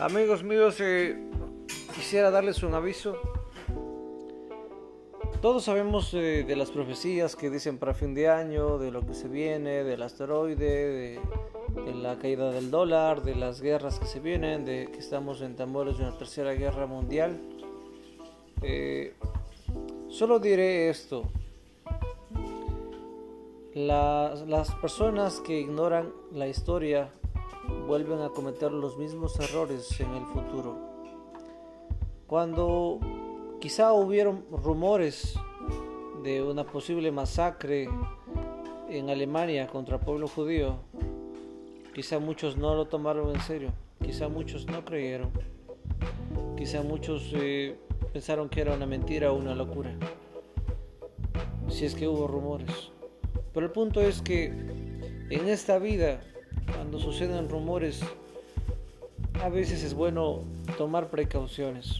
Amigos míos, eh, quisiera darles un aviso. Todos sabemos eh, de las profecías que dicen para fin de año, de lo que se viene, del asteroide, de, la caída del dólar, de las guerras que se vienen, de que estamos en tambores de una tercera guerra mundial. Eh, solo diré esto. las personas que ignoran la historia vuelven a cometer los mismos errores en el futuro. Cuando quizá hubieron rumores de una posible masacre en Alemania contra el pueblo judío, quizá muchos no lo tomaron en serio, quizá muchos no creyeron, quizá muchos eh, pensaron que era una mentira o una locura, si es que hubo rumores. Pero el punto es que en esta vida cuando suceden rumores, a veces es bueno tomar precauciones.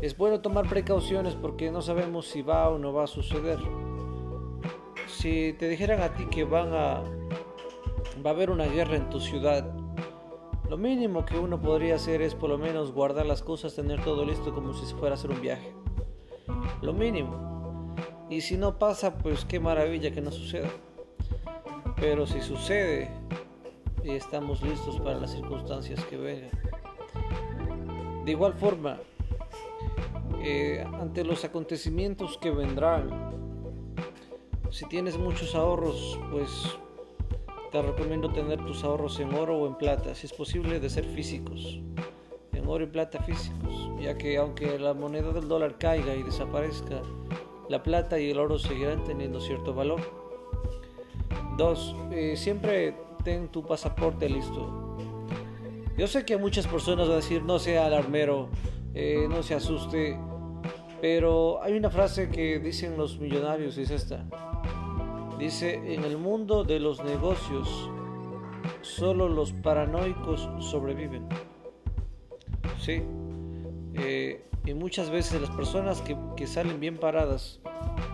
Es bueno tomar precauciones porque no sabemos si va o no va a suceder. Si te dijeran a ti que van a va a haber una guerra en tu ciudad, lo mínimo que uno podría hacer es por lo menos guardar las cosas, tener todo listo como si fuera a hacer un viaje. Lo mínimo. Y si no pasa, pues qué maravilla que no suceda. Pero si sucede y estamos listos para las circunstancias que vengan. De igual forma, eh, ante los acontecimientos que vendrán, si tienes muchos ahorros, pues te recomiendo tener tus ahorros en oro o en plata, si es posible de ser físicos, en oro y plata físicos, ya que aunque la moneda del dólar caiga y desaparezca, la plata y el oro seguirán teniendo cierto valor. Dos, eh, siempre ten tu pasaporte listo. Yo sé que muchas personas van a decir no sea alarmero, eh, no se asuste, pero hay una frase que dicen los millonarios es esta. Dice, en el mundo de los negocios, solo los paranoicos sobreviven. Sí. Eh, y muchas veces las personas que, que salen bien paradas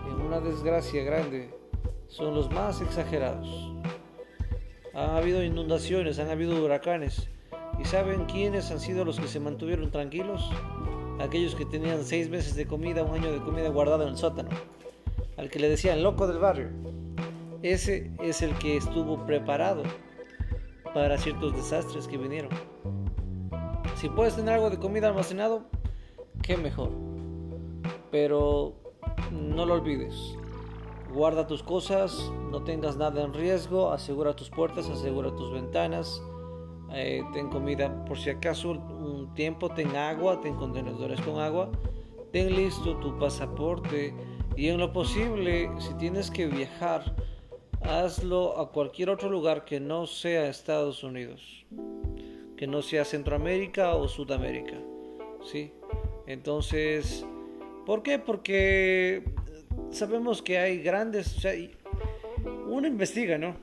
en una desgracia grande, son los más exagerados. Han habido inundaciones, han habido huracanes. ¿Y saben quiénes han sido los que se mantuvieron tranquilos? Aquellos que tenían seis meses de comida, un año de comida guardado en el sótano. Al que le decían loco del barrio. Ese es el que estuvo preparado para ciertos desastres que vinieron. Si puedes tener algo de comida almacenado, qué mejor. Pero no lo olvides, Guarda tus cosas, no tengas nada en riesgo, asegura tus puertas, asegura tus ventanas, eh, ten comida por si acaso un tiempo, ten agua, ten contenedores con agua, ten listo tu pasaporte y en lo posible, si tienes que viajar, hazlo a cualquier otro lugar que no sea Estados Unidos, que no sea Centroamérica o Sudamérica, ¿sí? Entonces, ¿por qué? Porque sabemos que hay grandes, o sea, uno investiga, ¿no?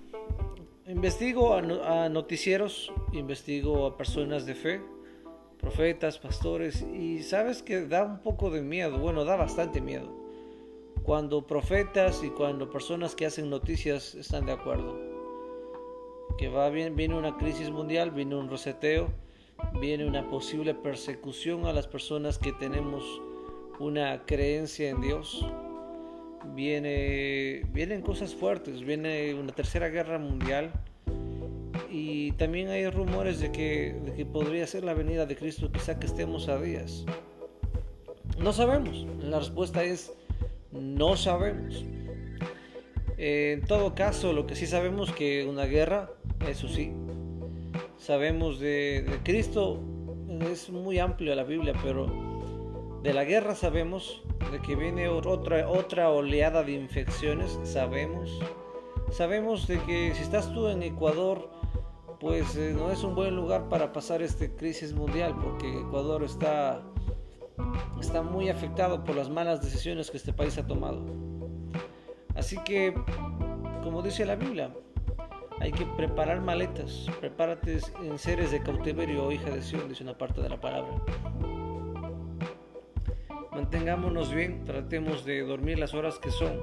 Investigo a, noticieros, investigo a personas de fe, profetas, pastores, y sabes que da un poco de miedo, bueno, da bastante miedo, cuando profetas y cuando personas que hacen noticias están de acuerdo. Que va bien, viene una crisis mundial, viene un reseteo, viene una posible persecución a las personas que tenemos una creencia en Dios viene, vienen cosas fuertes, viene una tercera guerra mundial y también hay rumores de que, de que podría ser la venida de Cristo, quizá que estemos a días. No sabemos, la respuesta es no sabemos. En todo caso, lo que sí sabemos que una guerra, eso sí, sabemos de, de Cristo, es muy amplio la Biblia, pero de la guerra sabemos de que viene otra, otra oleada de infecciones, sabemos. Sabemos de que si estás tú en Ecuador, pues eh, no es un buen lugar para pasar esta crisis mundial, porque Ecuador está, está muy afectado por las malas decisiones que este país ha tomado. Así que, como dice la Biblia, hay que preparar maletas, prepárate en seres de cautiverio, hija de Sion, dice una parte de la palabra mantengámonos bien, tratemos de dormir las horas que son.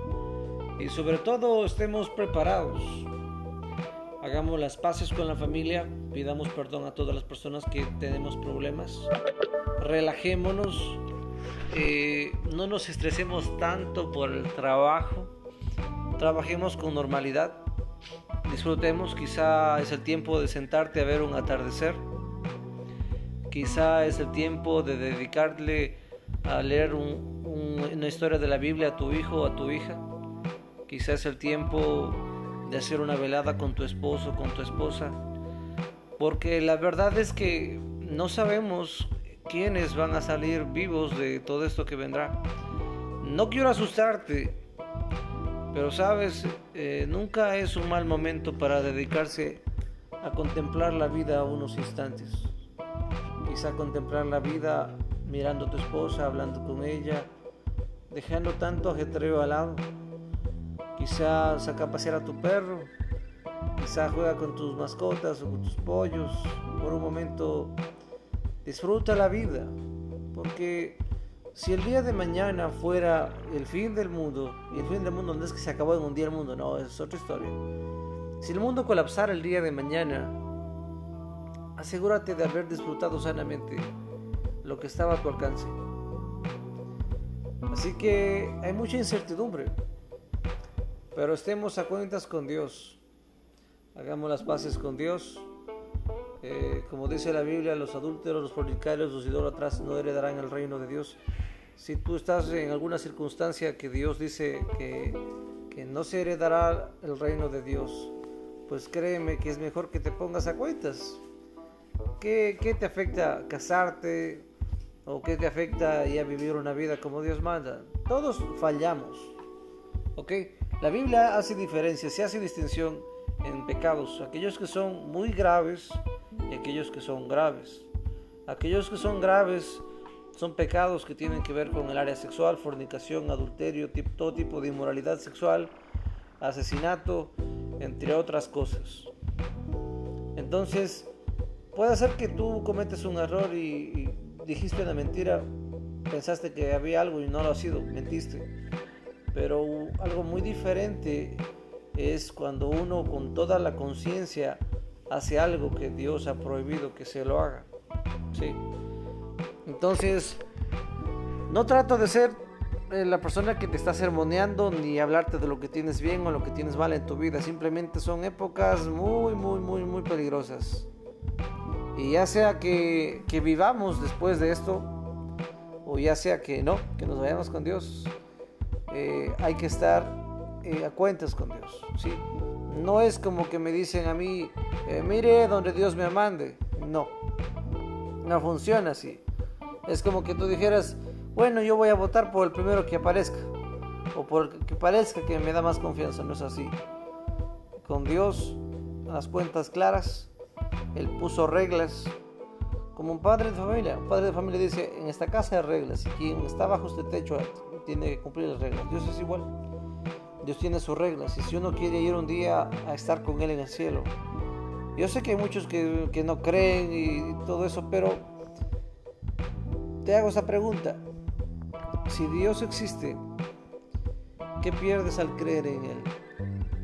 Y sobre todo estemos preparados. Hagamos las paces con la familia, pidamos perdón a todas las personas que tenemos problemas, relajémonos, eh, no nos estresemos tanto por el trabajo, trabajemos con normalidad, disfrutemos, quizá es el tiempo de sentarte a ver un atardecer, quizá es el tiempo de dedicarle a leer una historia de la Biblia a tu hijo o a tu hija, quizá es el tiempo de hacer una velada con tu esposo, con tu esposa, porque la verdad es que no sabemos quiénes van a salir vivos de todo esto que vendrá. No quiero asustarte, pero sabes, eh, nunca es un mal momento para dedicarse a contemplar la vida unos instantes. Quizá contemplar la vida mirando a tu esposa, hablando con ella, dejando tanto ajetreo al lado. Quizá saca a pasear a tu perro, quizá juega con tus mascotas o con tus pollos. Por un momento disfruta la vida, porque si el día de mañana fuera el fin del mundo, y el fin del mundo no es que se acabó en un día el mundo, no, es otra historia. Si el mundo colapsara el día de mañana, asegúrate de haber disfrutado sanamente lo que estaba a tu alcance. Así que hay mucha incertidumbre, pero estemos a cuentas con Dios. Hagamos las paces con Dios. Eh, como dice la Biblia, los adúlteros, los fornicarios, los idólatras no heredarán el reino de Dios. Si tú estás en alguna circunstancia que Dios dice que, que no se heredará el reino de Dios, pues créeme que es mejor que te pongas a cuentas. ¿Qué, qué te afecta casarte? ¿O qué te afecta ya vivir una vida como Dios manda? Todos fallamos. ¿Ok? La Biblia hace diferencia, se hace distinción en pecados, aquellos que son muy graves y aquellos que son graves. Aquellos que son graves son pecados que tienen que ver con el área sexual, fornicación, adulterio, todo tipo de inmoralidad sexual, asesinato, entre otras cosas. Entonces, puede ser que tú cometes un error y, dijiste una mentira, pensaste que había algo y no lo ha sido, mentiste. Pero algo muy diferente es cuando uno con toda la conciencia hace algo que Dios ha prohibido que se lo haga. ¿sí? Entonces, no trato de ser eh, la persona que te está sermoneando ni hablarte de lo que tienes bien o lo que tienes mal en tu vida. Simplemente son épocas muy, muy, muy, muy peligrosas. Ya sea que, que vivamos después de esto, o ya sea que no, que nos vayamos con Dios, eh, hay que estar eh, a cuentas con Dios. ¿sí? No es como que me dicen a mí, eh, mire donde Dios me mande. No, no funciona así. Es como que tú dijeras, bueno, yo voy a votar por el primero que aparezca. O por el que parezca que me da más confianza. No es así. Con Dios, las cuentas claras. Él puso reglas. Como un padre de familia. Un padre de familia dice, en esta casa hay reglas. Y quien está bajo este techo tiene que cumplir las reglas. Dios es igual. Dios tiene sus reglas y si uno quiere ir un día a estar con Él en el cielo, yo sé que hay muchos que, que no creen y todo eso, pero te hago esa pregunta. Si Dios existe, ¿qué pierdes al creer en Él?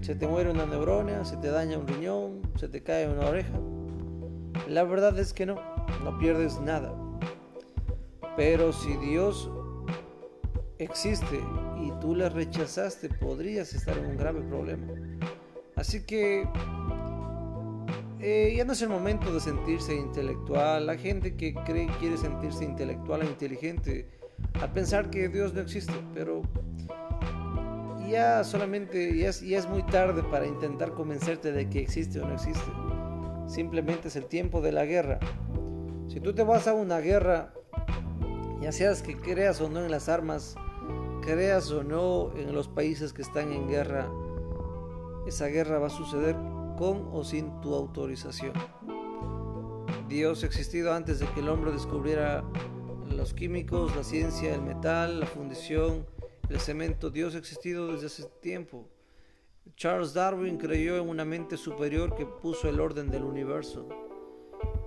¿Se te muere una neurona? ¿Se te daña un riñón? ¿Se te cae una oreja? La verdad es que no, no pierdes nada. Pero si Dios existe y tú la rechazaste, podrías estar en un grave problema. Así que eh, ya no es el momento de sentirse intelectual. La gente que cree quiere sentirse intelectual e inteligente a pensar que Dios no existe, pero ya solamente ya ya es muy tarde para intentar convencerte de que existe o no existe. Simplemente es el tiempo de la guerra. Si tú te vas a una guerra, ya seas que creas o no en las armas, creas o no en los países que están en guerra, esa guerra va a suceder con o sin tu autorización. Dios ha existido antes de que el hombre descubriera los químicos, la ciencia, el metal, la fundición, el cemento. Dios ha existido desde hace tiempo. Charles Darwin creyó en una mente superior que puso el orden del universo.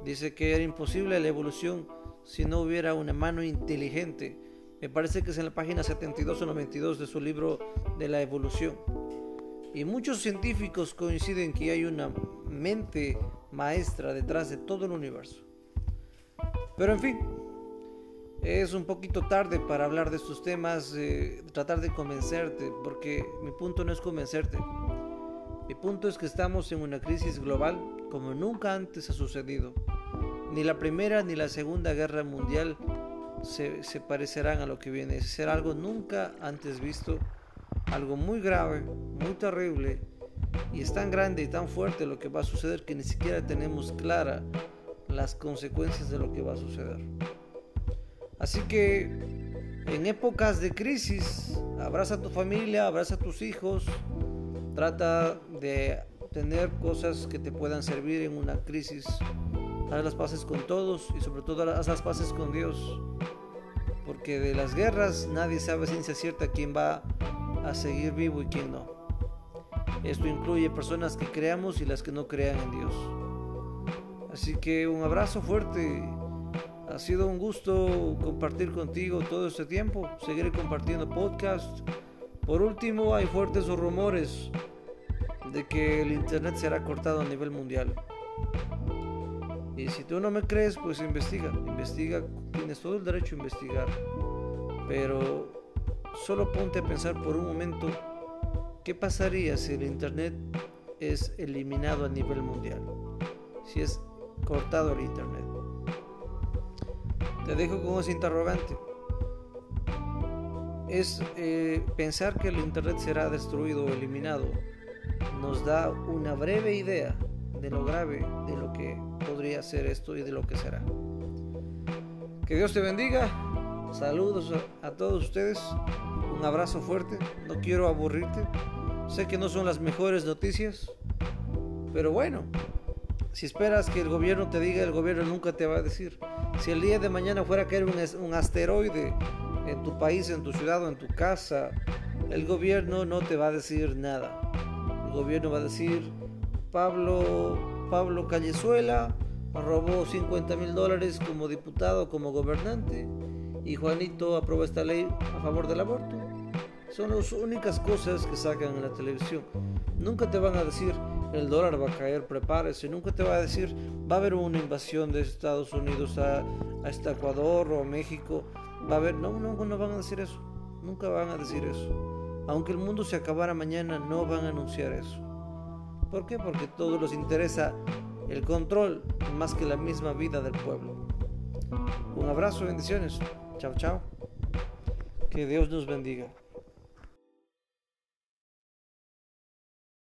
Dice que era imposible la evolución si no hubiera una mano inteligente me parece que es en la página 72 o 92 de su libro de la evolución. Y muchos científicos coinciden que hay una mente maestra detrás de todo el universo. Pero en fin, es un poquito tarde para hablar de estos temas, eh, tratar de convencerte, porque mi punto no es convencerte. Mi punto es que estamos en una crisis global como nunca antes ha sucedido. Ni la primera ni la segunda guerra mundial se, se parecerán a lo que viene. Será algo nunca antes visto, algo muy grave, muy terrible, y es tan grande y tan fuerte lo que va a suceder que ni siquiera tenemos clara las consecuencias de lo que va a suceder. Así que en épocas de crisis, abraza a tu familia, abraza a tus hijos, trata de tener cosas que te puedan servir en una crisis. Haz las paces con todos y sobre todo haz las paces con Dios. Porque de las guerras nadie sabe ciencia cierta quién va a seguir vivo y quién no. Esto incluye personas que creamos y las que no crean en Dios. Así que un abrazo fuerte. Ha sido un gusto compartir contigo todo este tiempo. Seguiré compartiendo podcast. Por último, hay fuertes rumores de que el Internet será cortado a nivel mundial. Y si tú no me crees, pues investiga. Investiga, tienes todo el derecho a investigar. Pero solo ponte a pensar por un momento ¿Qué pasaría si el Internet es eliminado a nivel mundial? Si es cortado el Internet. Te dejo con ese interrogante. Es eh, pensar que el Internet será destruido o eliminado. Nos da una breve idea de lo grave de lo que podría ser esto y de lo que será. Que Dios te bendiga. Saludos a todos ustedes. Un abrazo fuerte. No quiero aburrirte. Sé que no son las mejores noticias, pero bueno, si esperas que el gobierno te diga, el gobierno nunca te va a decir. Si el día de mañana fuera a caer un, asteroide en tu país, en tu ciudad o en tu casa, el gobierno no te va a decir nada. El gobierno va a decir, Pablo, Pablo Callezuela robó 50 mil dólares como diputado, como gobernante, y Juanito aprobó esta ley a favor del aborto. Son las únicas cosas que sacan en la televisión. Nunca te van a decir el dólar va a caer, prepárese. Nunca te va a decir va a haber una invasión de Estados Unidos a, a este Ecuador o México. Va a haber, no, no, no van a decir eso. Nunca van a decir eso. Aunque el mundo se acabara mañana, no van a anunciar eso. ¿Por qué? Porque a todos les interesa el control más que la misma vida del pueblo. Un abrazo, bendiciones. Chao, chao. Que Dios nos bendiga.